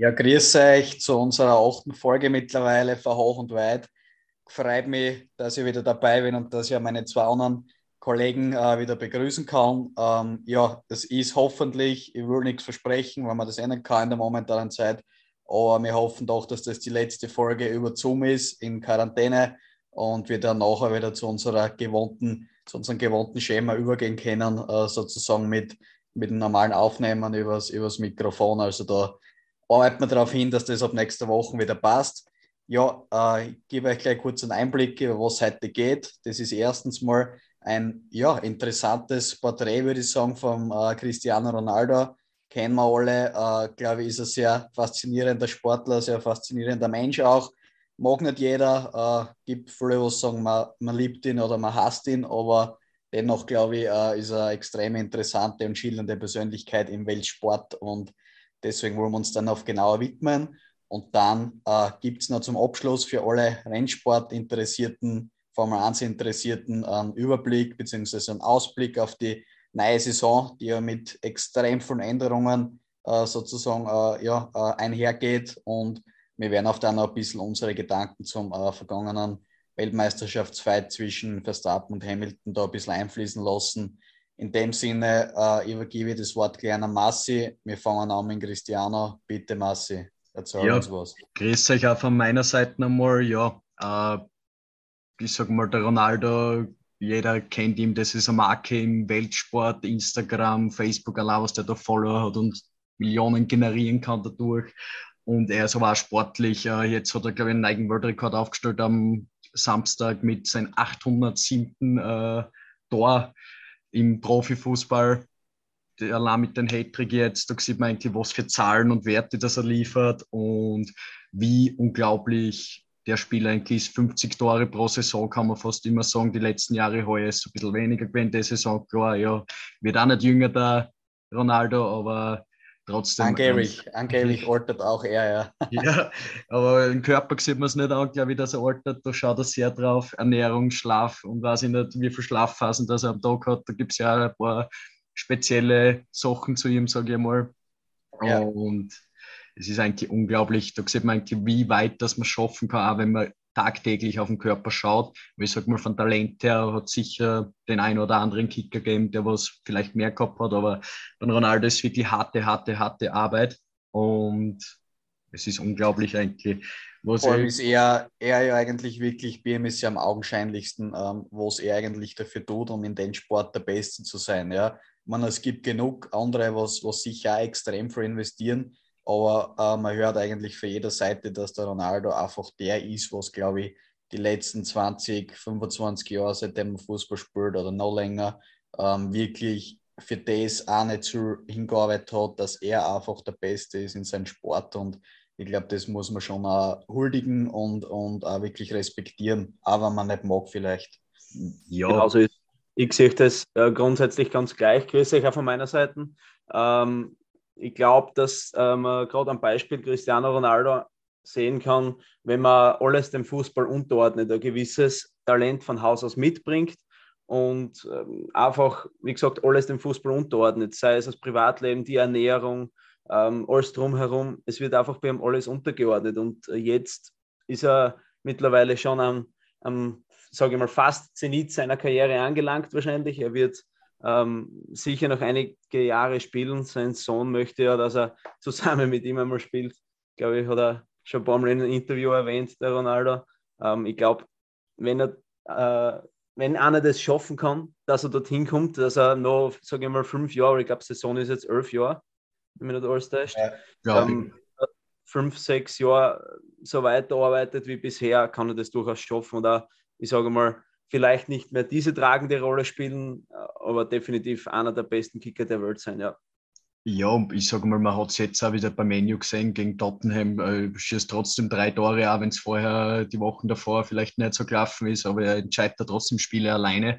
Ja, grüß euch zu unserer achten Folge mittlerweile von Hoch und Weit. Freut mich, dass ich wieder dabei bin und dass ich meine zwei anderen Kollegen äh, wieder begrüßen kann. Ähm, ja, das ist hoffentlich, ich will nichts versprechen, weil man das ändern kann in der momentanen Zeit, aber wir hoffen doch, dass das die letzte Folge über Zoom ist, in Quarantäne und wir dann nachher wieder zu unserer gewohnten, zu unserem gewohnten Schema übergehen können, äh, sozusagen mit, mit dem normalen Aufnehmen übers, übers Mikrofon. Also da arbeiten wir darauf hin, dass das ab nächster Woche wieder passt. Ja, äh, ich gebe euch gleich kurz einen Einblick, über was heute geht. Das ist erstens mal ein ja, interessantes Porträt, würde ich sagen, von äh, Cristiano Ronaldo. Kennen wir alle, äh, glaube ich, ist ein sehr faszinierender Sportler, sehr faszinierender Mensch auch. Mag nicht jeder, äh, gibt viele, die sagen, man, man liebt ihn oder man hasst ihn, aber dennoch, glaube ich, äh, ist er eine extrem interessante und schillernde Persönlichkeit im Weltsport und Deswegen wollen wir uns dann auf genauer widmen. Und dann äh, gibt es noch zum Abschluss für alle Rennsport-Interessierten, Formel 1-Interessierten einen Überblick bzw. einen Ausblick auf die neue Saison, die ja mit extrem vielen Änderungen äh, sozusagen äh, ja, äh, einhergeht. Und wir werden auch dann noch ein bisschen unsere Gedanken zum äh, vergangenen Weltmeisterschaftsfight zwischen Verstappen und Hamilton da ein bisschen einfließen lassen. In dem Sinne äh, übergebe ich das Wort an Massi. Wir fangen an mit Cristiano. Bitte, Massi, erzähl ja, uns was. Grüß euch auch von meiner Seite nochmal. Ja, äh, ich sag mal, der Ronaldo, jeder kennt ihn, das ist eine Marke im Weltsport, Instagram, Facebook, allein was der da Follower hat und Millionen generieren kann dadurch. Und er ist aber auch sportlich. Äh, jetzt hat er, glaube ich, einen eigenen Weltrekord aufgestellt am Samstag mit seinem 807. Äh, Tor im Profifußball, allein mit den Hattrick jetzt, da sieht man eigentlich, was für Zahlen und Werte das er liefert und wie unglaublich der Spieler eigentlich ist. 50 Tore pro Saison, kann man fast immer sagen. Die letzten Jahre heuer ist es ein bisschen weniger gewesen, die Saison. Klar, ja, wird auch nicht jünger, der Ronaldo, aber trotzdem. Angeblich, angeblich altert auch er, ja. ja, aber im Körper sieht man es nicht an, glaube ich, dass er altert. Da schaut er sehr drauf. Ernährung, Schlaf und weiß ich nicht, wie viele Schlafphasen das er am Tag hat. Da gibt es ja ein paar spezielle Sachen zu ihm, sage ich mal. Ja. Und es ist eigentlich unglaublich. Da sieht man eigentlich, wie weit das man schaffen kann, auch wenn man tagtäglich auf den Körper schaut. Ich sag mal, von Talent her hat sicher den einen oder anderen Kicker gegeben, der was vielleicht mehr gehabt hat, aber von Ronaldo ist wirklich harte, harte, harte Arbeit und es ist unglaublich eigentlich. Was Vor allem ist er, er ja eigentlich wirklich, BM ist ja am augenscheinlichsten, ähm, was er eigentlich dafür tut, um in den Sport der Beste zu sein. Ja? Ich meine, es gibt genug andere, was, was sicher extrem für investieren, aber äh, man hört eigentlich für jede Seite, dass der Ronaldo einfach der ist, was, glaube ich, die letzten 20, 25 Jahre, seitdem er Fußball spielt oder noch länger, ähm, wirklich für das auch nicht so hingearbeitet hat, dass er einfach der Beste ist in seinem Sport. Und ich glaube, das muss man schon auch huldigen und, und auch wirklich respektieren, aber man nicht mag vielleicht. Ja, also ich, ich sehe das äh, grundsätzlich ganz gleich. Grüße euch auch von meiner Seite. Ähm, ich glaube, dass äh, man gerade am Beispiel Cristiano Ronaldo sehen kann, wenn man alles dem Fußball unterordnet, ein gewisses Talent von Haus aus mitbringt und ähm, einfach, wie gesagt, alles dem Fußball unterordnet, sei es das Privatleben, die Ernährung, ähm, alles drumherum. Es wird einfach bei ihm alles untergeordnet und äh, jetzt ist er mittlerweile schon am, am sage ich mal, fast Zenit seiner Karriere angelangt wahrscheinlich. Er wird ähm, sicher noch einige Jahre spielen. Sein Sohn möchte ja, dass er zusammen mit ihm einmal spielt. Glaube ich, hat er schon ein paar Mal in einem Interview erwähnt, der Ronaldo. Ähm, ich glaube, wenn er äh, wenn einer das schaffen kann, dass er dorthin kommt, dass er noch, sage ich mal, fünf Jahre, ich glaube, Saison ist jetzt elf Jahre, wenn man nicht alles täuscht, ja, ähm, fünf, sechs Jahre so weiterarbeitet wie bisher, kann er das durchaus schaffen. Oder ich sage mal, vielleicht nicht mehr diese tragende Rolle spielen, aber definitiv einer der besten Kicker der Welt sein, ja. Ja, ich sage mal, man hat es jetzt auch wieder beim Menu gesehen gegen Tottenham. Äh, schießt trotzdem drei Tore, auch wenn es vorher die Wochen davor vielleicht nicht so gelaufen ist, aber er entscheidet da trotzdem Spiele alleine.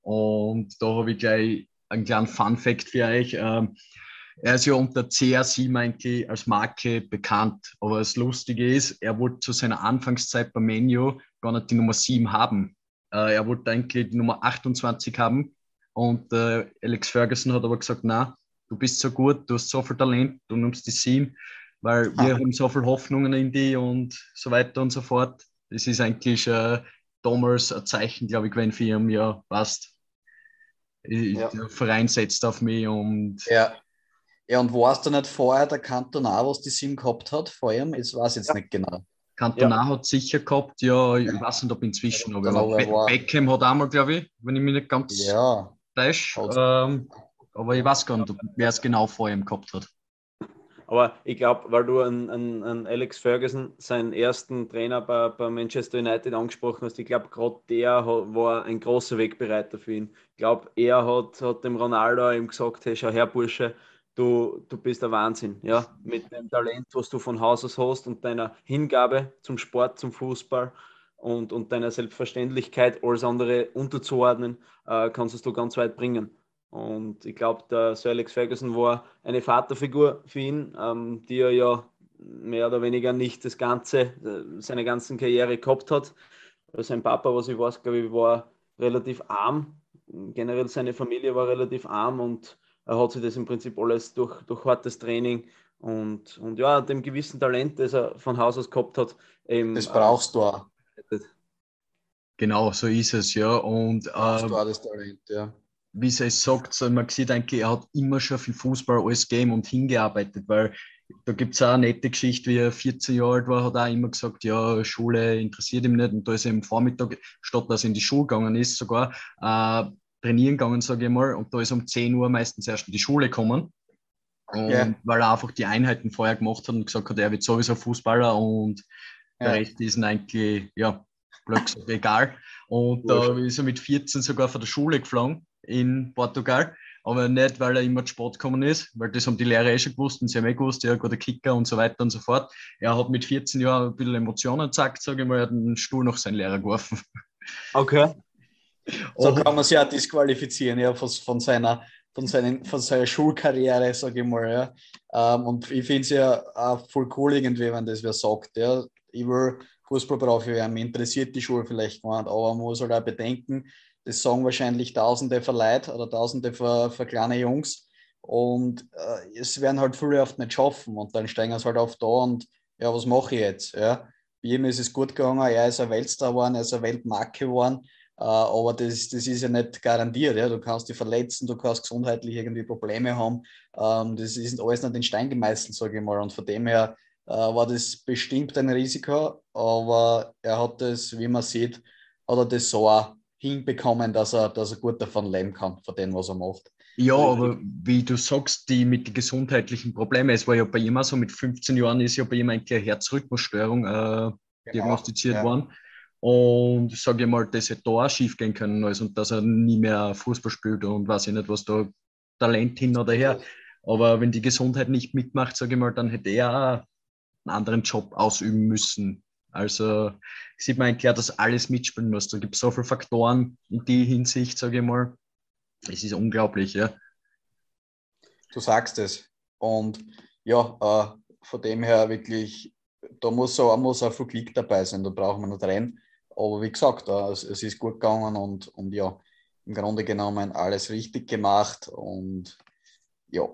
Und da habe ich gleich einen kleinen Fun-Fact für euch. Ähm, er ist ja unter CR7 eigentlich als Marke bekannt. Aber das Lustige ist, er wollte zu seiner Anfangszeit beim Menu gar nicht die Nummer 7 haben. Äh, er wollte eigentlich die Nummer 28 haben. Und äh, Alex Ferguson hat aber gesagt, na, du bist so gut, du hast so viel Talent, du nimmst die 7. weil wir haben so viele Hoffnungen in die und so weiter und so fort. Das ist eigentlich äh, damals ein Zeichen, glaube ich, wenn für ihn, ja, passt. Ja. Der Verein setzt auf mich und. Ja. Ja, und warst du nicht vorher der Kantonar, was die Sim gehabt hat, vor ihm? Ich weiß jetzt ja. nicht genau. Kantonar ja. hat sicher gehabt, ja, ich weiß nicht, ob inzwischen, aber, aber Be war... Beckham hat einmal, glaube ich, wenn ich mich nicht ganz ja. täusche. Ähm, aber ich weiß gar nicht, wer es genau vor ihm gehabt hat. Aber ich glaube, weil du an, an, an, Alex Ferguson, seinen ersten Trainer bei, bei Manchester United angesprochen hast, ich glaube, gerade der war ein großer Wegbereiter für ihn. Ich glaube, er hat, hat dem Ronaldo ihm gesagt, hey, schau her, Bursche, du, du bist der Wahnsinn. Ja? Mit dem Talent, was du von Haus aus hast und deiner Hingabe zum Sport, zum Fußball und, und deiner Selbstverständlichkeit, alles andere unterzuordnen, äh, kannst du ganz weit bringen. Und ich glaube, der Sir Alex Ferguson war eine Vaterfigur für ihn, ähm, die er ja mehr oder weniger nicht das Ganze, äh, seine ganzen Karriere gehabt hat. Sein Papa, was ich weiß, glaube ich, war relativ arm. Generell seine Familie war relativ arm und hat sich das im Prinzip alles durch, durch hartes Training und, und ja, dem gewissen Talent, das er von Haus aus gehabt hat. Eben, das brauchst äh, du auch. Genau, so ist es, ja. Und, äh, brauchst du auch das Talent, ja wie sie es sagt, man sieht eigentlich, er hat immer schon viel Fußball alles gegeben und hingearbeitet, weil da gibt es auch eine nette Geschichte, wie er 14 Jahre alt war, hat er auch immer gesagt, ja, Schule interessiert ihm nicht. Und da ist er am Vormittag, statt dass er in die Schule gegangen ist, sogar äh, trainieren gegangen, sage ich mal. Und da ist um 10 Uhr meistens erst in die Schule gekommen. Und ja. weil er einfach die Einheiten vorher gemacht hat und gesagt hat, er wird sowieso Fußballer und ja. der Rest ist ihm eigentlich, ja, blöd egal. Und da ist er mit 14 sogar von der Schule geflogen in Portugal. Aber nicht, weil er immer zu spät gekommen ist, weil das haben die Lehrer eh schon gewusst und sie haben eh gewusst, ja, guter Kicker und so weiter und so fort. Er hat mit 14 Jahren ein bisschen Emotionen gezeigt, sage ich mal, er hat den Stuhl nach seinen Lehrer geworfen. Okay. So kann man sich ja disqualifizieren, ja, von, von seiner von, seinen, von seiner Schulkarriere, sage ich mal. Ja. Ähm, und ich finde es ja auch voll cool, irgendwie, wenn das wer sagt. Ja. Ich will Fußballprofi werden, mich interessiert die Schule vielleicht gar nicht, aber man muss halt auch bedenken, das sagen wahrscheinlich Tausende für oder Tausende für, für kleine Jungs. Und äh, es werden halt viele oft nicht schaffen. Und dann steigen sie halt oft da und ja, was mache ich jetzt? Ja? Bei ihm ist es gut gegangen, er ist ein Weltstar geworden, er ist eine Weltmarke geworden. Äh, aber das, das ist ja nicht garantiert. Ja? Du kannst dich verletzen, du kannst gesundheitlich irgendwie Probleme haben. Ähm, das ist alles nicht in Stein gemeißelt, sage ich mal. Und von dem her äh, war das bestimmt ein Risiko, aber er hat das, wie man sieht, hat er das so auch hinbekommen, dass er, dass er gut davon leben kann, von dem, was er macht. Ja, aber wie du sagst, die mit den gesundheitlichen Problemen, es war ja bei ihm auch so, mit 15 Jahren ist ja bei ihm eigentlich eine Herzrhythmusstörung äh, genau, diagnostiziert ja. worden. Und sage ich mal, dass er da auch schief gehen können also, und dass er nie mehr Fußball spielt und weiß ich nicht, was da Talent hin oder her. Aber wenn die Gesundheit nicht mitmacht, sage ich mal, dann hätte er einen anderen Job ausüben müssen. Also sieht man eigentlich, dass alles mitspielen muss. Da gibt es so viele Faktoren in die Hinsicht, sage ich mal. Es ist unglaublich, ja. Du sagst es. Und ja, äh, von dem her wirklich, da muss auch, muss auch viel Klick dabei sein, da brauchen wir nicht rein. Aber wie gesagt, äh, es, es, ist gut gegangen und, und ja, im Grunde genommen alles richtig gemacht und ja.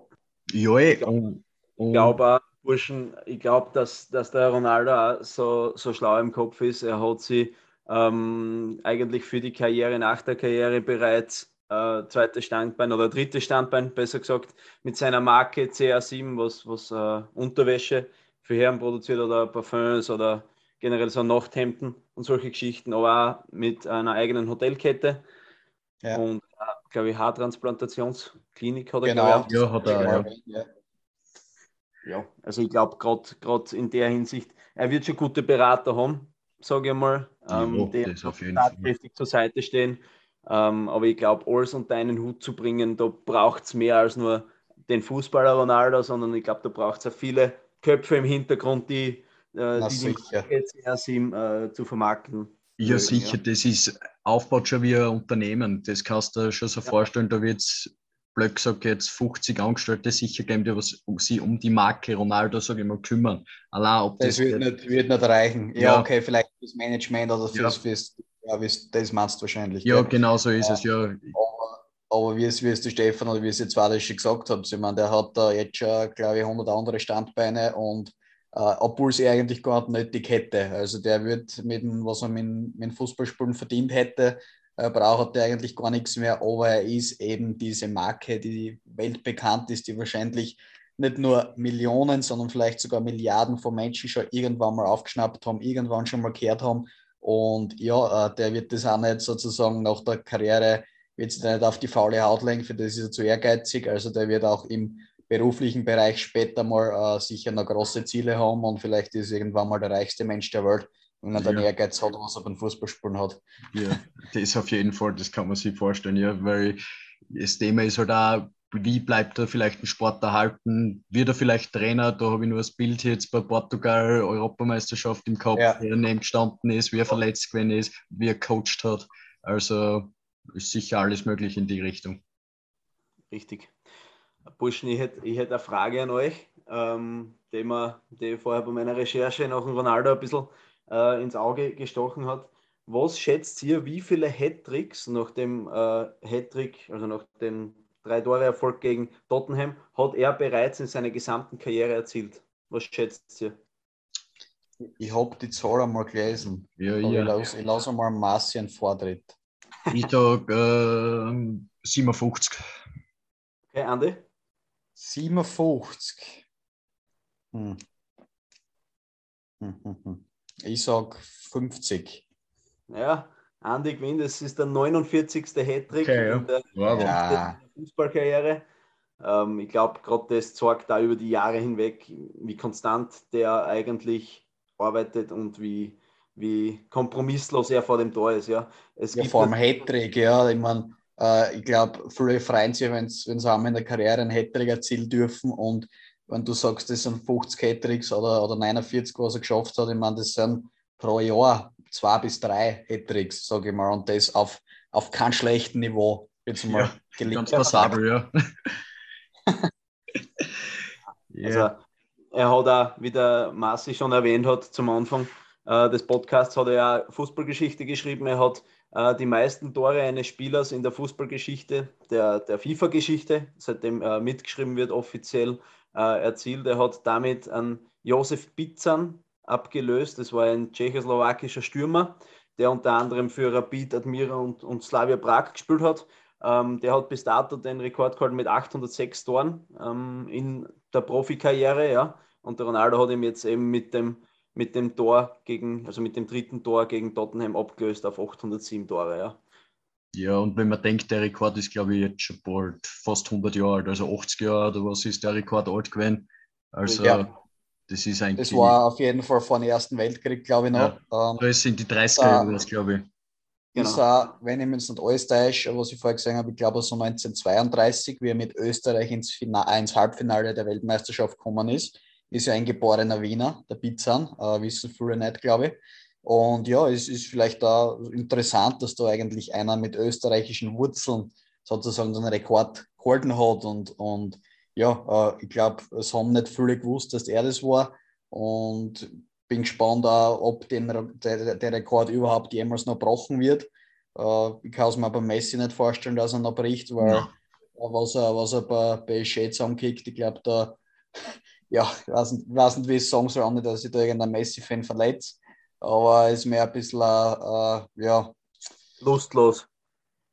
Ja, ich glaube, glaub auch, Burschen, ich glaube, dass, dass der Ronaldo auch so, so schlau im Kopf ist. Er hat sie ähm, eigentlich für die Karriere nach der Karriere bereits äh, zweites Standbein oder drittes Standbein, besser gesagt, mit seiner Marke CA7, was, was äh, Unterwäsche für Herren produziert oder Parfums oder generell so Nachthemden und solche Geschichten, aber auch mit einer eigenen Hotelkette. Ja. Und, äh, glaube ich, Haartransplantationsklinik hat er genau. Ja, hat er, ja ja, also ich glaube, gerade in der Hinsicht, er wird schon gute Berater haben, sage ich mal, ähm, die tatkräftig zur Seite stehen. Ähm, aber ich glaube, alles unter einen Hut zu bringen, da braucht es mehr als nur den Fußballer Ronaldo, sondern ich glaube, da braucht es auch viele Köpfe im Hintergrund, die, äh, die ihm äh, zu vermarkten. Ja, mögen, sicher, ja. das ist aufbaut schon wie ein Unternehmen. Das kannst du dir schon so ja. vorstellen, da wird es blöd gesagt, jetzt 50 Angestellte sicher geben, die was, um sie um die Marke Ronaldo, sage ich mal, kümmern. Allein, ob das, das wird, nicht, wird nicht reichen. Ja, ja, okay, vielleicht fürs Management oder fürs, ja. fürs ja, das meinst du wahrscheinlich. Ja, gell? genau so ist ja. es, ja. Aber aber wie es, wie es der Stefan oder wie es jetzt weiter schon gesagt hat, ich meine, der hat da jetzt schon, glaube ich, 100 andere Standbeine und äh, obwohl sie eigentlich gar nicht nötig hätte. Also der wird mit dem, was er mit, mit Fußballspielen verdient hätte, äh, braucht er eigentlich gar nichts mehr, aber er ist eben diese Marke, die weltbekannt ist, die wahrscheinlich nicht nur Millionen, sondern vielleicht sogar Milliarden von Menschen schon irgendwann mal aufgeschnappt haben, irgendwann schon mal gehört haben. Und ja, äh, der wird das auch nicht sozusagen nach der Karriere, wird sich nicht auf die faule Haut legen, für das ist er zu ehrgeizig. Also der wird auch im beruflichen Bereich später mal äh, sicher noch große Ziele haben und vielleicht ist irgendwann mal der reichste Mensch der Welt, wenn er ja. den Ehrgeiz hat, was er beim Fußballspielen hat. Ja, das auf jeden Fall, das kann man sich vorstellen, ja, weil das Thema ist halt auch, wie bleibt er vielleicht ein Sport erhalten? Wird er vielleicht Trainer? Da habe ich nur das Bild jetzt bei Portugal, Europameisterschaft im Kopf, ja. wie er neben gestanden ist, wie er verletzt gewesen ist, wie er coacht hat. Also ist sicher alles möglich in die Richtung. Richtig. Burschen, ich hätte, ich hätte eine Frage an euch, ähm, die, mir, die vorher bei meiner Recherche nach dem Ronaldo ein bisschen äh, ins Auge gestochen hat. Was schätzt ihr, wie viele Hattricks nach dem äh, Hattrick, also nach dem drei Tore Erfolg gegen Tottenham, hat er bereits in seiner gesamten Karriere erzielt? Was schätzt ihr? Ich habe die Zahl einmal gelesen. Ja, ja. Ich lasse, ich lasse einmal Massi einen Vortritt. Ich sage äh, 57. Okay, Andi? 57. Hm. Hm, hm, hm. Ich sage 50. Ja, Andi gewinnt. Es ist der 49. Hattrick okay, ja. in der ja. Fußballkarriere. Ähm, ich glaube, gerade das zeigt da über die Jahre hinweg, wie konstant der eigentlich arbeitet und wie, wie kompromisslos er vor dem Tor ist. Ja, es ja vor allem Hattrick, ja. Ich meine, äh, ich glaube, viele freuen sich, wenn sie einmal in der Karriere einen Hattrick erzielen dürfen und wenn du sagst, das sind 50 Hattricks oder, oder 49, was er geschafft hat, ich meine, das sind pro Jahr zwei bis drei Hattricks, sage ich mal, und das auf, auf keinem schlechten Niveau. Jetzt mal ja, ganz passabel, ja. also, er hat auch, wie der Marci schon erwähnt hat zum Anfang äh, des Podcasts, hat er ja Fußballgeschichte geschrieben. Er hat die meisten Tore eines Spielers in der Fußballgeschichte, der, der FIFA-Geschichte, seitdem äh, mitgeschrieben wird, offiziell äh, erzielt. Er hat damit an Josef Pizzan abgelöst. Das war ein tschechoslowakischer Stürmer, der unter anderem für Rapid, Admira und, und Slavia Prag gespielt hat. Ähm, der hat bis dato den Rekord gehalten mit 806 Toren ähm, in der Profikarriere. Ja. Und der Ronaldo hat ihm jetzt eben mit dem, mit dem Tor gegen, also mit dem dritten Tor gegen Tottenham abgelöst auf 807 Tore. Ja. Ja, und wenn man denkt, der Rekord ist, glaube ich, jetzt schon bald fast 100 Jahre alt, also 80 Jahre oder was ist der Rekord alt gewesen. Also, ja. das ist eigentlich. Das war auf jeden Fall vor dem Ersten Weltkrieg, glaube ich, noch. Ja, ähm, das sind die 30er, da, glaube ich. Genau. Ist auch, wenn ich mir jetzt nicht alles täusche, was ich vorher gesagt habe, ich glaube so 1932, wie er mit Österreich ins, Final, ins Halbfinale der Weltmeisterschaft gekommen ist, ist ja ein geborener Wiener, der Pizzan, äh, wissen viele nicht, glaube ich. Und ja, es ist vielleicht da interessant, dass da eigentlich einer mit österreichischen Wurzeln sozusagen den Rekord gehalten hat. Und, und ja, äh, ich glaube, es haben nicht viele gewusst, dass er das war. Und bin gespannt, auch, ob den, der, der Rekord überhaupt jemals noch gebrochen wird. Äh, ich kann es mir bei Messi nicht vorstellen, dass er noch bricht, weil ja. was, er, was er bei PSG zusammenkickt, ich glaube, da, ja, ich weiß nicht, ich weiß nicht, wie ich es sagen soll, dass ich da irgendein Messi-Fan verletzt aber ist mehr ein bisschen, äh, ja. Lustlos.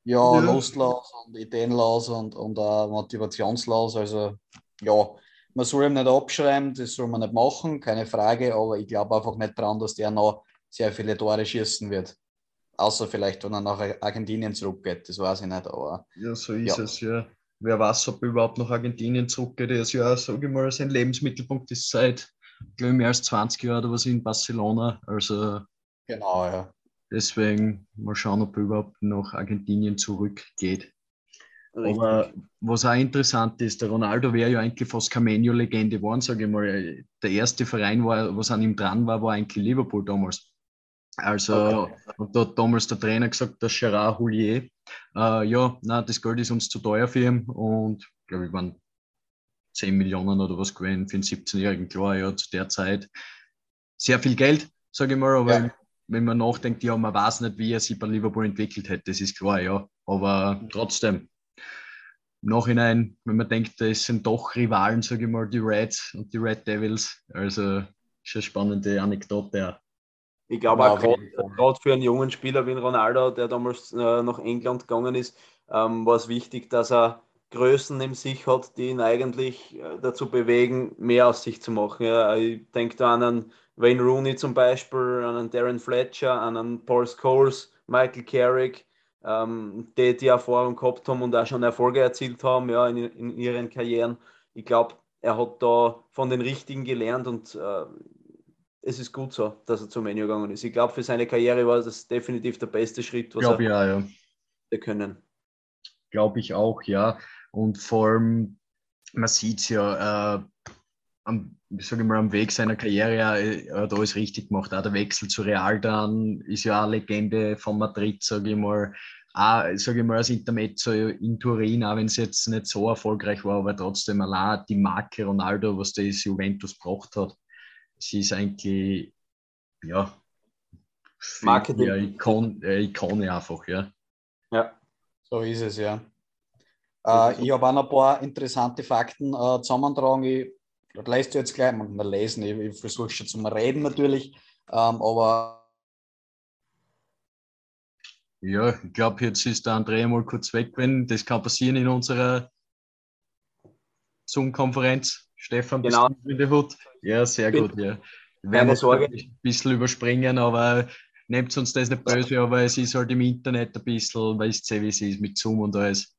Ja, ja, lustlos und ideenlos und, und uh, motivationslos. Also, ja, man soll ihm nicht abschreiben, das soll man nicht machen, keine Frage, aber ich glaube einfach nicht dran, dass der noch sehr viele Tore schießen wird. Außer vielleicht, wenn er nach Argentinien zurückgeht, das weiß ich nicht. Aber, ja, so ist ja. es, ja. Wer weiß, ob er überhaupt nach Argentinien zurückgeht. Er ist ja, sage ich mal, sein Lebensmittelpunkt ist seit glaube ich, mehr als 20 Jahre oder was in Barcelona. Also genau, ja. Deswegen mal schauen, ob er überhaupt nach Argentinien zurückgeht. Richtig. Aber was auch interessant ist, der Ronaldo wäre ja eigentlich fast Cameno-Legende geworden, sage ich mal. Der erste Verein, war, was an ihm dran war, war eigentlich Liverpool damals. Also, okay. und da hat damals der Trainer gesagt, der Gerard Houllier, äh, ja, na, das Geld ist uns zu teuer für ihn und, glaube ich, waren 10 Millionen oder was gewesen für einen 17-Jährigen, klar, ja, zu der Zeit. Sehr viel Geld, sage ich mal, aber ja. wenn man nachdenkt, ja, man weiß nicht, wie er sich bei Liverpool entwickelt hätte, das ist klar, ja. Aber trotzdem, Nachhinein, wenn man denkt, es sind doch Rivalen, sage ich mal, die Reds und die Red Devils. Also eine spannende Anekdote. Ja. Ich glaube auch gerade für einen jungen Spieler wie Ronaldo, der damals äh, nach England gegangen ist, ähm, war es wichtig, dass er Größen in sich hat, die ihn eigentlich äh, dazu bewegen, mehr aus sich zu machen. Ja, ich denke da an einen Wayne Rooney zum Beispiel, an einen Darren Fletcher, an einen Paul Scholes, Michael Carrick, ähm, die die Erfahrung gehabt haben und auch schon Erfolge erzielt haben ja, in, in ihren Karrieren. Ich glaube, er hat da von den Richtigen gelernt und äh, es ist gut so, dass er zum Menu gegangen ist. Ich glaube, für seine Karriere war das definitiv der beste Schritt, was Glaub er ja, ja. können. Glaube ich auch, ja. Und vor allem, man sieht es ja, äh, am, sag mal, am Weg seiner Karriere äh, hat alles richtig gemacht. Auch der Wechsel zu Real dann ist ja eine Legende von Madrid, sage ich mal. Auch, sage ich mal, als Intermezzo in Turin, auch wenn es jetzt nicht so erfolgreich war, aber trotzdem allein die Marke Ronaldo, was das Juventus gebracht hat, sie ist eigentlich, ja, Marketing. Ja, Ikon, äh, Ikone einfach, ja. Ja, so ist es, ja. Äh, ich habe auch noch ein paar interessante Fakten äh, zusammentragen. Ich das lässt du jetzt gleich mal lesen. Ich, ich versuche schon zum Reden natürlich, ähm, aber. Ja, ich glaube, jetzt ist der André mal kurz weg, wenn das kann passieren in unserer Zoom-Konferenz. Stefan, genau. bist du in der Hut? Ja, sehr gut, ja. Wir werden Sorge. ein bisschen überspringen, aber nehmt uns das nicht böse, aber es ist halt im Internet ein bisschen, weißt du, wie es ist mit Zoom und alles.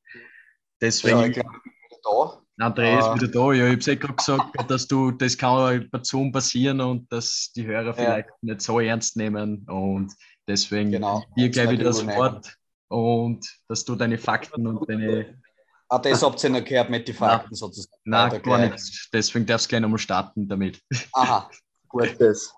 Deswegen. Ja, ich glaube, da. André ist uh, wieder da. Ja, ich habe es eh gerade gesagt, dass du, das kann bei Zoom passieren und dass die Hörer vielleicht ja. nicht so ernst nehmen. Und deswegen genau, dir gleich wieder das Wort und dass du deine Fakten und deine. Ah, das habt ihr noch gehört mit den Fakten Nein, sozusagen. Nein, gar nichts. Deswegen darfst du gleich nochmal starten damit. Aha, gut. Das.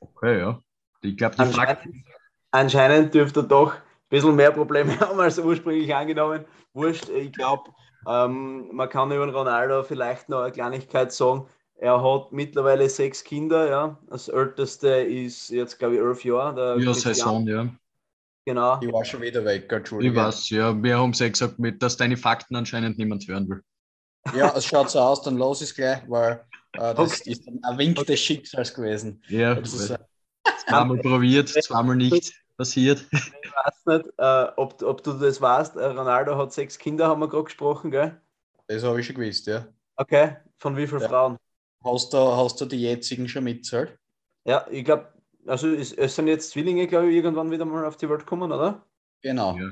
Okay, ja. Ich glaube, die anscheinend, Fakten. Anscheinend dürfte doch bisschen mehr Probleme haben als ursprünglich angenommen. Wurscht, ich glaube, ähm, man kann über Ronaldo vielleicht noch eine Kleinigkeit sagen. Er hat mittlerweile sechs Kinder, ja. Das älteste ist jetzt, glaube ich, elf Jahre. ja, Saison, ja. Genau. Ich war schon wieder weg, Entschuldigung. Ich weiß, ja. Wir haben es ja gesagt, mit, dass deine Fakten anscheinend niemand hören will. Ja, es schaut so aus, dann los ist gleich, weil äh, das okay. ist ein Wink okay. des Schicksals gewesen. Ja, das ist, äh, zweimal probiert, zweimal nicht passiert. Ich weiß nicht, äh, ob, ob du das weißt. Äh, Ronaldo hat sechs Kinder, haben wir gerade gesprochen, gell? Das habe ich schon gewusst, ja. Okay, von wie vielen ja. Frauen? Hast du, hast du die jetzigen schon mitzahlt? Ja, ich glaube, also es, es, sind jetzt Zwillinge, glaube ich, irgendwann wieder mal auf die Welt kommen, oder? Genau. Ja.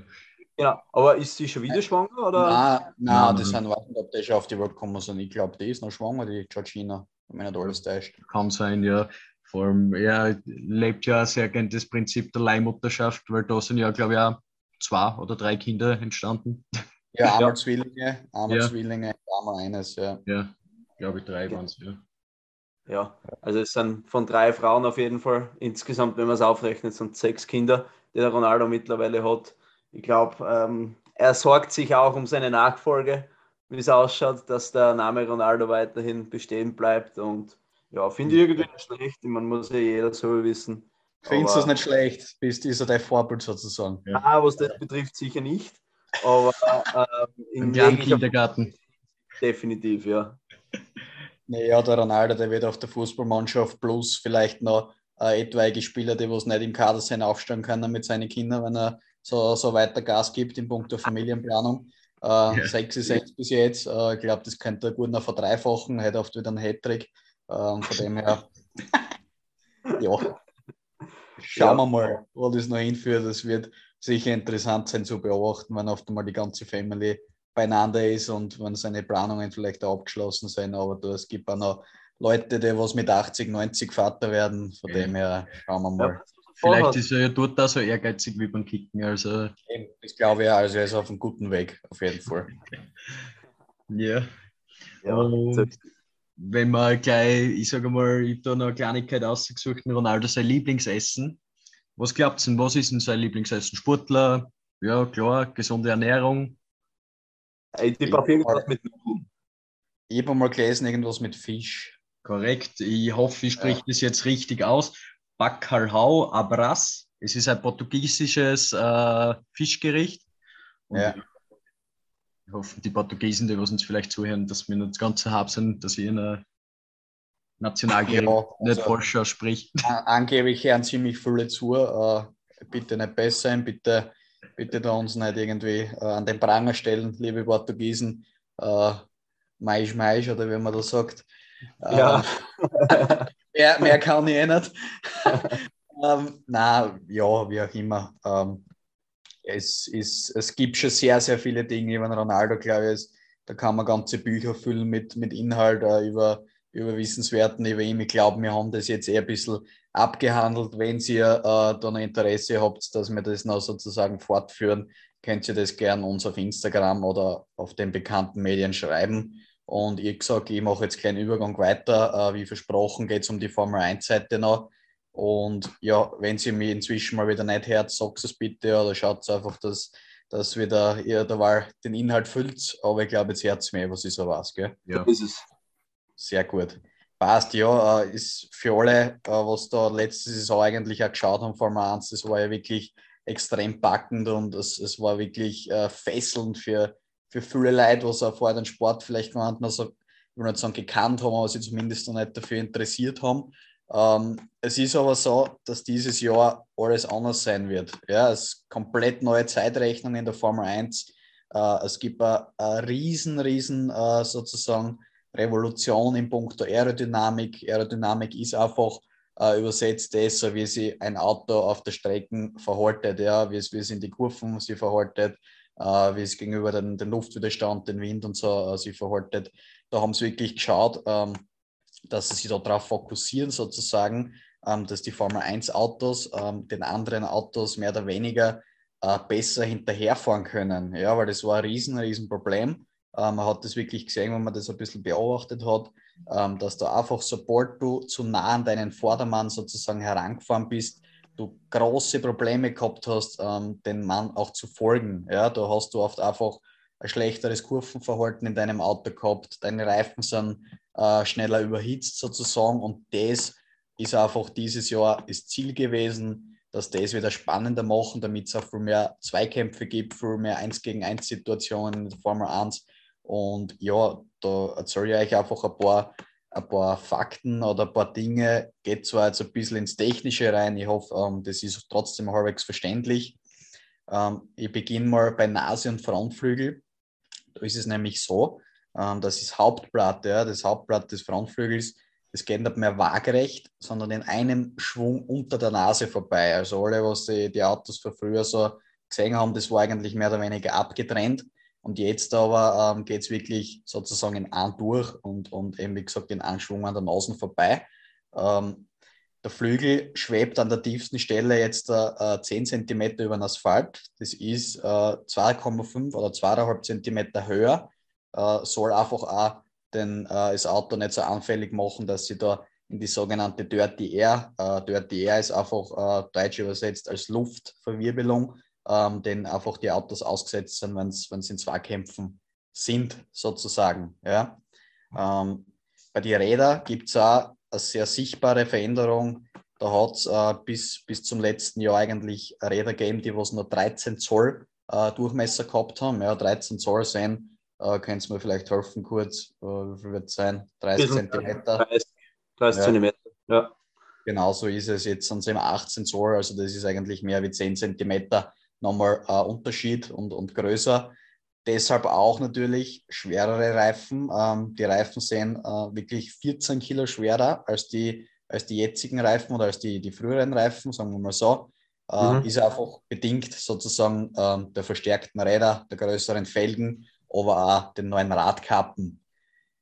Genau, aber ist sie schon wieder schwanger? Oder? Nein, nein, das sind warten, ob die schon auf die Welt kommen sind. Ich glaube, die ist noch schwanger, die Georgina, wenn mich nicht alles täuscht. Kann sein, ja. Vor allem, er lebt ja sehr gern das Prinzip der Leihmutterschaft, weil da sind ja, glaube ich, auch zwei oder drei Kinder entstanden. Ja, einmal ja. Zwillinge, einmal ja. Zwillinge, einmal eines, ja. Ja, glaube ich, drei waren es, ja. Ja, also es sind von drei Frauen auf jeden Fall insgesamt, wenn man es aufrechnet, sind sechs Kinder, die der Ronaldo mittlerweile hat. Ich glaube, ähm, er sorgt sich auch um seine Nachfolge, wie es ausschaut, dass der Name Ronaldo weiterhin bestehen bleibt und ja, finde ich irgendwie nicht schlecht. Man muss ja jeder so wissen. Findest du es nicht schlecht? Bist du dein Vorbild sozusagen? Ja, ah, was das betrifft, sicher nicht. Aber äh, im Kindergarten. Definitiv, ja. Naja, der Ronaldo, der wird auf der Fußballmannschaft plus vielleicht noch äh, etwaige Spieler, die was nicht im Kader sein, aufstellen können mit seinen Kindern, wenn er so, so weiter Gas gibt in puncto Familienplanung. Äh, ja. Sechs ist jetzt bis jetzt. Äh, ich glaube, das könnte er gut noch verdreifachen. Hätte oft wieder einen Hattrick. Ähm, von dem her, ja, schauen wir mal, wo das noch hinführt. Es wird sicher interessant sein zu beobachten, wenn oft einmal die ganze Family beieinander ist und wenn seine Planungen vielleicht auch abgeschlossen sind. Aber du, es gibt auch noch Leute, die was mit 80, 90 Vater werden. Von dem her schauen wir mal. Ja, Vielleicht ist er ja dort auch so ehrgeizig wie beim Kicken. Also. Ich glaube ja, also er ist auf einem guten Weg, auf jeden Fall. ja. ja. Und wenn man gleich, ich sage mal, ich habe da noch eine Kleinigkeit ausgesucht, Ronaldo sein Lieblingsessen. Was glaubt ihr, was ist denn sein Lieblingsessen? Sportler, ja klar, gesunde Ernährung. Ich tippe auf irgendwas mit Nudeln. Ich habe mal gelesen, irgendwas mit Fisch. Korrekt, ich hoffe, ich spreche ja. das jetzt richtig aus. Bacalhau Abras. Es ist ein portugiesisches äh, Fischgericht. ja. Wir hoffen, die Portugiesen, die uns vielleicht zuhören, dass wir nicht ganz so hart sind, dass wir in einer Nationalgericht ja, nicht also, falsch spricht. Angeblich hören ziemlich viele zu. Uh, bitte nicht besser sein, bitte, bitte da uns nicht irgendwie uh, an den Pranger stellen, liebe Portugiesen. Uh, Mais, Mais, oder wie man das sagt. Ja. Ähm, mehr, mehr kann ich eh nicht. ähm, na, ja, wie auch immer. Ähm, es, ist, es gibt schon sehr, sehr viele Dinge über Ronaldo, glaube ich. Da kann man ganze Bücher füllen mit, mit Inhalt äh, über, über Wissenswerten über ihn. Ich glaube, wir haben das jetzt eher ein bisschen abgehandelt. Wenn ihr äh, da noch Interesse habt, dass wir das noch sozusagen fortführen, könnt ihr das gerne uns auf Instagram oder auf den bekannten Medien schreiben. Und ich gesagt, ich mache jetzt keinen Übergang weiter. Äh, wie versprochen geht es um die Formel 1-Seite noch. Und ja, wenn sie mich inzwischen mal wieder nicht hört, sagt es bitte oder schaut einfach, dass, dass wieder ihr der Wahl den Inhalt füllt. Aber ich glaube, jetzt hört es mir, was ich so weiß. Gell? Ja, ist es. Sehr gut. Passt, ja, äh, ist für alle, äh, was da letzte Saison eigentlich auch geschaut haben, Formel 1, das war ja wirklich extrem packend und es, es war wirklich äh, fesselnd für, für viele Leute, was auch vorher den Sport vielleicht gar nicht so, ich will nicht sagen gekannt haben, aber sie zumindest noch nicht dafür interessiert haben. Ähm, es ist aber so, dass dieses Jahr alles anders sein wird. Ja, es ist komplett neue Zeitrechnung in der Formel 1. Äh, es gibt eine riesen, riesen äh, sozusagen Revolution in puncto Aerodynamik. Aerodynamik ist einfach äh, übersetzt das, so wie sich ein Auto auf der Strecke verhaltet, ja, wie es, wie es in die Kurven sich verhaltet, äh, wie es gegenüber den, den Luftwiderstand, den Wind und so äh, sich verhaltet. Da haben sie wirklich geschaut, ähm, dass sie sich darauf fokussieren, sozusagen, ähm, dass die Formel 1 Autos ähm, den anderen Autos mehr oder weniger äh, besser hinterherfahren können. Ja, weil das war ein riesen, riesen Problem. Ähm, man hat das wirklich gesehen, wenn man das ein bisschen beobachtet hat, ähm, dass da einfach, sobald du zu nah an deinen Vordermann sozusagen herangefahren bist, du große Probleme gehabt hast, ähm, den Mann auch zu folgen. Ja, da hast du oft einfach ein schlechteres Kurvenverhalten in deinem Auto gehabt, deine Reifen sind äh, schneller überhitzt sozusagen und das ist einfach dieses Jahr das Ziel gewesen, dass das wieder spannender machen, damit es auch viel mehr Zweikämpfe gibt, viel mehr 1 gegen 1 Situationen in der Formel 1 und ja, da erzähle ich euch einfach ein paar, ein paar Fakten oder ein paar Dinge. Geht zwar jetzt ein bisschen ins Technische rein, ich hoffe, ähm, das ist trotzdem halbwegs verständlich. Ähm, ich beginne mal bei Nase und Frontflügel. Da ist es nämlich so, ähm, das ist Hauptblatt, ja, das Hauptblatt des Frontflügels, das geht nicht mehr waagerecht, sondern in einem Schwung unter der Nase vorbei. Also alle, was die, die Autos von früher so gesehen haben, das war eigentlich mehr oder weniger abgetrennt. Und jetzt aber ähm, geht es wirklich sozusagen in einen durch und, und eben wie gesagt in Anschwung an der Nase vorbei. Ähm, der Flügel schwebt an der tiefsten Stelle jetzt äh, 10 cm über den Asphalt. Das ist äh, 2,5 oder 2,5 cm höher. Äh, soll einfach auch den, äh, das Auto nicht so anfällig machen, dass sie da in die sogenannte Dirty Air, äh, Dirty Air ist einfach äh, deutsch übersetzt als Luftverwirbelung, ähm, denen einfach die Autos ausgesetzt sind, wenn sie in Zweikämpfen sind, sozusagen. Ja? Ähm, bei den Rädern gibt es auch eine sehr sichtbare Veränderung. Da hat es äh, bis, bis zum letzten Jahr eigentlich Räder gegeben, die was nur 13 Zoll äh, Durchmesser gehabt haben. Ja, 13 Zoll sein, äh, könnt mir vielleicht helfen kurz, äh, wie viel wird es sein? 30 Zentimeter. 30, 30 ja. Zentimeter, ja. Genau so ist es. Jetzt sind es eben 18 Zoll, also das ist eigentlich mehr wie 10 Zentimeter nochmal ein Unterschied und, und größer. Deshalb auch natürlich schwerere Reifen. Ähm, die Reifen sind äh, wirklich 14 Kilo schwerer als die, als die jetzigen Reifen oder als die, die früheren Reifen, sagen wir mal so. Äh, mhm. Ist einfach bedingt sozusagen äh, der verstärkten Räder, der größeren Felgen, aber auch den neuen Radkappen.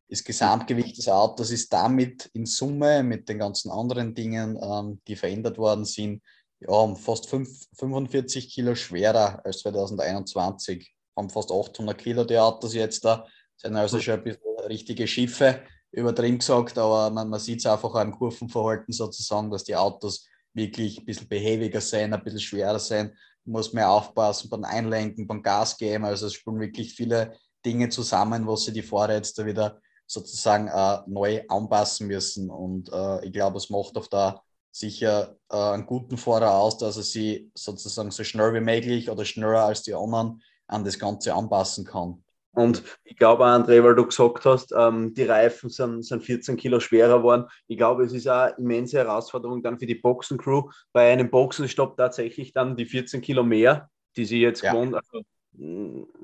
Das Gesamtgewicht des Autos ist damit in Summe mit den ganzen anderen Dingen, ähm, die verändert worden sind, ja, um fast 5, 45 Kilo schwerer als 2021. Haben fast 800 Kilo die Autos jetzt da. Sind also schon ein bisschen richtige Schiffe, übertrieben gesagt, aber man, man sieht es einfach am Kurvenverhalten sozusagen, dass die Autos wirklich ein bisschen behäbiger sein, ein bisschen schwerer sein. Muss mehr aufpassen beim Einlenken, beim Gas geben. Also es spielen wirklich viele Dinge zusammen, wo sie die Fahrer jetzt da wieder sozusagen äh, neu anpassen müssen. Und äh, ich glaube, es macht auf der sicher äh, einen guten Fahrer aus, dass er sie sozusagen so schnell wie möglich oder schneller als die anderen an das Ganze anpassen kann. Und ich glaube, André, weil du gesagt hast, ähm, die Reifen sind, sind 14 Kilo schwerer geworden. Ich glaube, es ist eine immense Herausforderung dann für die Boxencrew, bei einem Boxenstopp tatsächlich dann die 14 Kilo mehr, die sie jetzt ja. gewohnt, also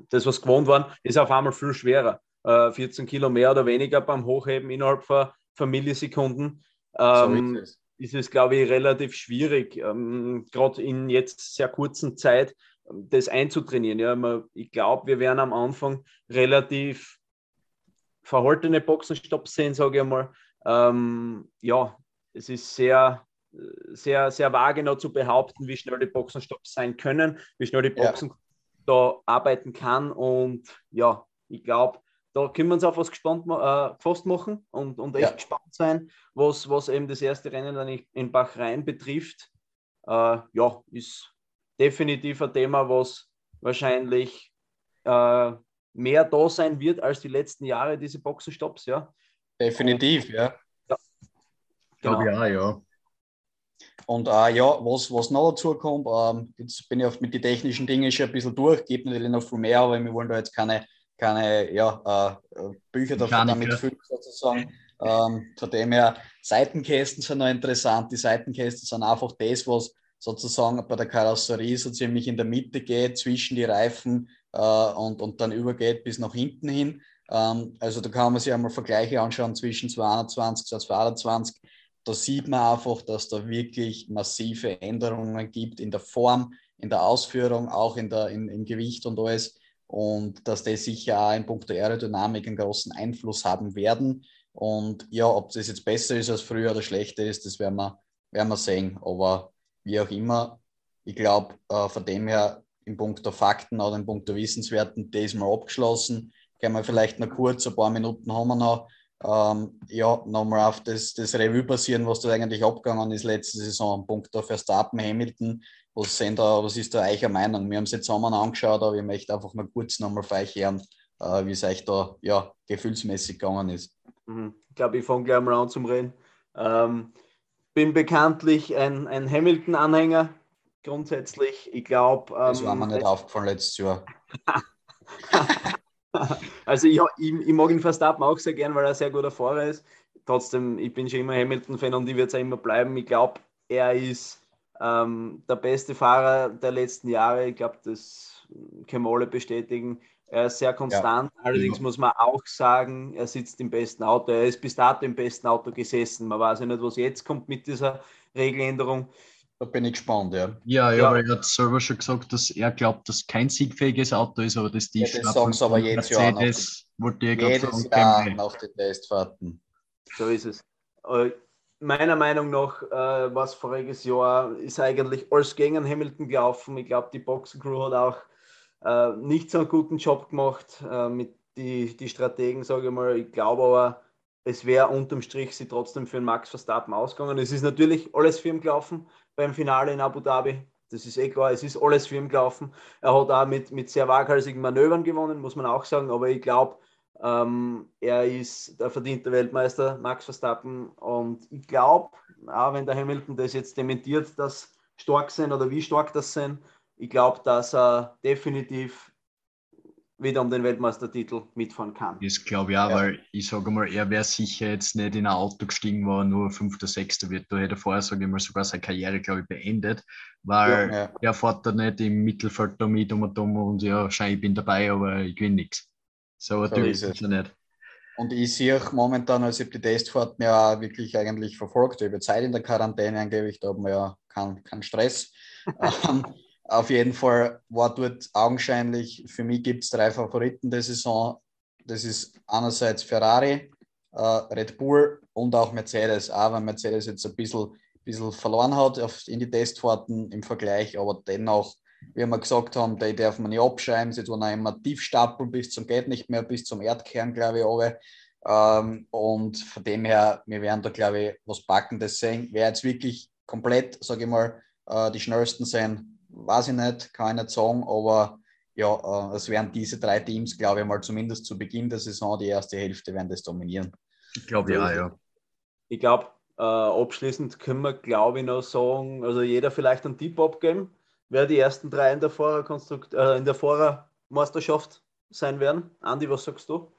das, was gewohnt waren, ist auf einmal viel schwerer. Äh, 14 Kilo mehr oder weniger beim Hochheben innerhalb von, von Millisekunden. Ähm, so ist, es. glaube ich, relativ schwierig, ähm, gerade in jetzt sehr kurzen Zeit das einzutrainieren. Ja, ich glaube, wir werden am Anfang relativ verhaltene Boxenstopps sehen, sage ich einmal. Ähm, ja, es ist sehr, sehr, sehr vage noch zu behaupten, wie schnell die Boxenstopps sein können, wie schnell die Boxen ja. da arbeiten kann. Und ja, ich glaube, da können wir uns auf was gespannt, äh, gefasst machen und, und echt ja. gespannt sein, was, was eben das erste Rennen dann in Bachrhein betrifft. Äh, ja, ist definitiv ein Thema, was wahrscheinlich äh, mehr da sein wird als die letzten Jahre, diese Boxenstopps, ja. Definitiv, ja. ja. Genau. ja, ja. Und äh, ja, was, was noch dazu kommt, ähm, jetzt bin ich oft mit den technischen Dingen schon ein bisschen durch, gibt natürlich noch viel mehr, aber wir wollen da jetzt keine, keine ja, äh, Bücher davon damit füllen, sozusagen. Ähm, von dem her, Seitenkästen sind noch interessant. Die Seitenkästen sind einfach das, was sozusagen bei der Karosserie so ziemlich in der Mitte geht, zwischen die Reifen äh, und, und dann übergeht bis nach hinten hin. Ähm, also da kann man sich einmal Vergleiche anschauen zwischen 221 und 222. Da sieht man einfach, dass da wirklich massive Änderungen gibt in der Form, in der Ausführung, auch in der, in, im Gewicht und alles. Und dass das sicher auch in puncto Aerodynamik einen großen Einfluss haben werden. Und ja, ob das jetzt besser ist als früher oder schlechter ist, das werden wir, werden wir sehen. Aber wie auch immer. Ich glaube, äh, von dem her, im Punkt der Fakten oder im Punkt der Wissenswerten, das ist mal abgeschlossen. Können wir vielleicht noch kurz, ein paar Minuten haben wir noch, ähm, ja, nochmal auf das, das Revue passieren, was da eigentlich abgegangen ist letzte Saison. Punkt der Verstappen, Hamilton. Was, sind da, was ist da eure Meinung? Wir haben es jetzt zusammen angeschaut, aber ich möchte einfach mal kurz nochmal für euch hören, äh, wie es euch da ja, gefühlsmäßig gegangen ist. Mhm. Ich glaube, ich fange gleich mal an zum Reden. Ähm, bin bekanntlich ein, ein Hamilton-Anhänger, grundsätzlich. Ich glaube. Ähm, das war mir nicht aufgefallen letztes Jahr. also, ich, ich, ich, mag ihn Verstappen auch sehr gern, weil er ein sehr guter Fahrer ist. Trotzdem, ich bin schon immer Hamilton-Fan und ich werde es auch immer bleiben. Ich glaube, er ist ähm, der beste Fahrer der letzten Jahre. Ich glaube, das können wir alle bestätigen. Er ist sehr konstant. Ja. Allerdings muss man auch sagen, er sitzt im besten Auto. Er ist bis dato im besten Auto gesessen. Man weiß ja nicht, was jetzt kommt mit dieser Regeländerung. Da bin ich gespannt, ja. Ja, ja, ja. weil er hat selber schon gesagt, dass er glaubt, dass kein siegfähiges Auto ist, aber dass die ja, das sagen sie aber jedes Jahr nach, wollte ich jedes sagen, Jahr nach den Testfahrten. So ist es. Meiner Meinung nach, äh, was voriges Jahr ist eigentlich alles gegen Hamilton gelaufen. Ich glaube, die Boxencrew hat auch äh, nicht so einen guten Job gemacht äh, mit die, die Strategen, sage ich mal. Ich glaube aber, es wäre unterm Strich sie trotzdem für den Max Verstappen ausgegangen. Es ist natürlich alles für ihn gelaufen beim Finale in Abu Dhabi. Das ist eh klar, es ist alles für ihn gelaufen. Er hat auch mit, mit sehr waghalsigen Manövern gewonnen, muss man auch sagen. Aber ich glaube, ähm, er ist der verdiente Weltmeister, Max Verstappen. Und ich glaube, auch wenn der Hamilton das jetzt dementiert, dass stark sind oder wie stark das sind, ich glaube, dass er definitiv wieder um den Weltmeistertitel mitfahren kann. Das glaube ich auch, ja. weil ich sage mal, er wäre sicher jetzt nicht in ein Auto gestiegen, wo er nur Fünfter, Sechster wird. Da hätte er vorher, sage ich mal, sogar seine Karriere, glaube ich, beendet, weil ja, ja. er fährt da nicht im Mittelfeld da mit um und um und ja, schau, ich bin dabei, aber ich gewinne nichts. So, so ist es nicht. Und ich sehe auch momentan, als ich die Testfahrten ja wirklich eigentlich verfolgt über Zeit in der Quarantäne angeblich, da haben wir ja keinen kein Stress. Ähm, auf jeden Fall war dort augenscheinlich, für mich gibt es drei Favoriten der Saison. Das ist einerseits Ferrari, äh, Red Bull und auch Mercedes. Auch wenn Mercedes jetzt ein bisschen, bisschen verloren hat auf, in die Testfahrten im Vergleich, aber dennoch, wie wir gesagt haben, die darf man nicht abschreiben. Sie tun auch immer tief stapeln bis zum Geht nicht mehr, bis zum Erdkern, glaube ich. Aber. Ähm, und von dem her, wir werden da, glaube ich, was Packendes sehen. Wer jetzt wirklich komplett, sage ich mal, äh, die schnellsten sein, weiß ich nicht, kann ich nicht sagen, aber ja, äh, es werden diese drei Teams, glaube ich mal, zumindest zu Beginn der Saison, die erste Hälfte, werden das dominieren. Ich glaube ja, ja. Ich glaube, äh, abschließend können wir, glaube ich, noch sagen, also jeder vielleicht einen Tipp abgeben, wer die ersten drei in der Fahrerkonstrukt, äh, in der Fahrer Meisterschaft sein werden. Andi, was sagst du?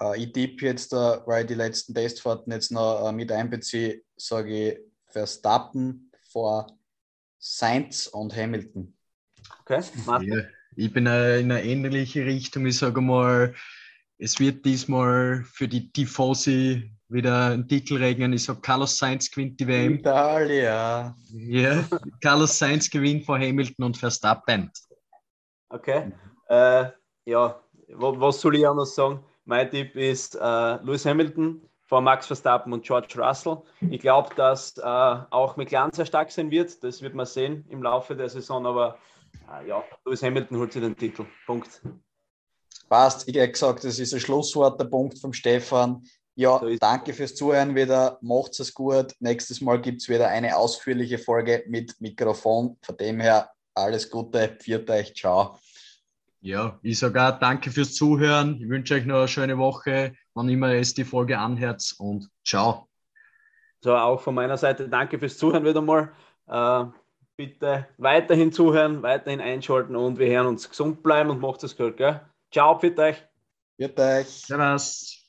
Uh, ich tippe jetzt, uh, weil ich die letzten Testfahrten jetzt noch uh, mit einbeziehe, sage ich Verstappen vor Sainz und Hamilton. Okay, ja, ich bin in eine ähnliche Richtung. Ich sage mal, es wird diesmal für die Tifosi wieder ein Titel regnen. Ich sage, Carlos Sainz gewinnt die WM. Italia. Ja, Carlos Sainz gewinnt vor Hamilton und Verstappen. Okay. Äh, ja, was soll ich auch noch sagen? Mein Tipp ist äh, Lewis Hamilton vor Max Verstappen und George Russell. Ich glaube, dass äh, auch McLaren sehr stark sein wird. Das wird man sehen im Laufe der Saison. Aber äh, ja, Lewis Hamilton holt sich den Titel. Punkt. Passt. Ich habe gesagt, das ist ein Schlusswort, der Punkt vom Stefan. Ja, so danke fürs Zuhören wieder. Macht es gut. Nächstes Mal gibt es wieder eine ausführliche Folge mit Mikrofon. Von dem her alles Gute. Pfiat euch. Ciao. Ja, ich sage auch danke fürs Zuhören. Ich wünsche euch noch eine schöne Woche, wann immer es die Folge anhört und ciao. So, auch von meiner Seite danke fürs Zuhören wieder mal. Äh, bitte weiterhin zuhören, weiterhin einschalten und wir hören uns gesund bleiben und macht es gut. Gell? Ciao, für euch. Für euch. Servus.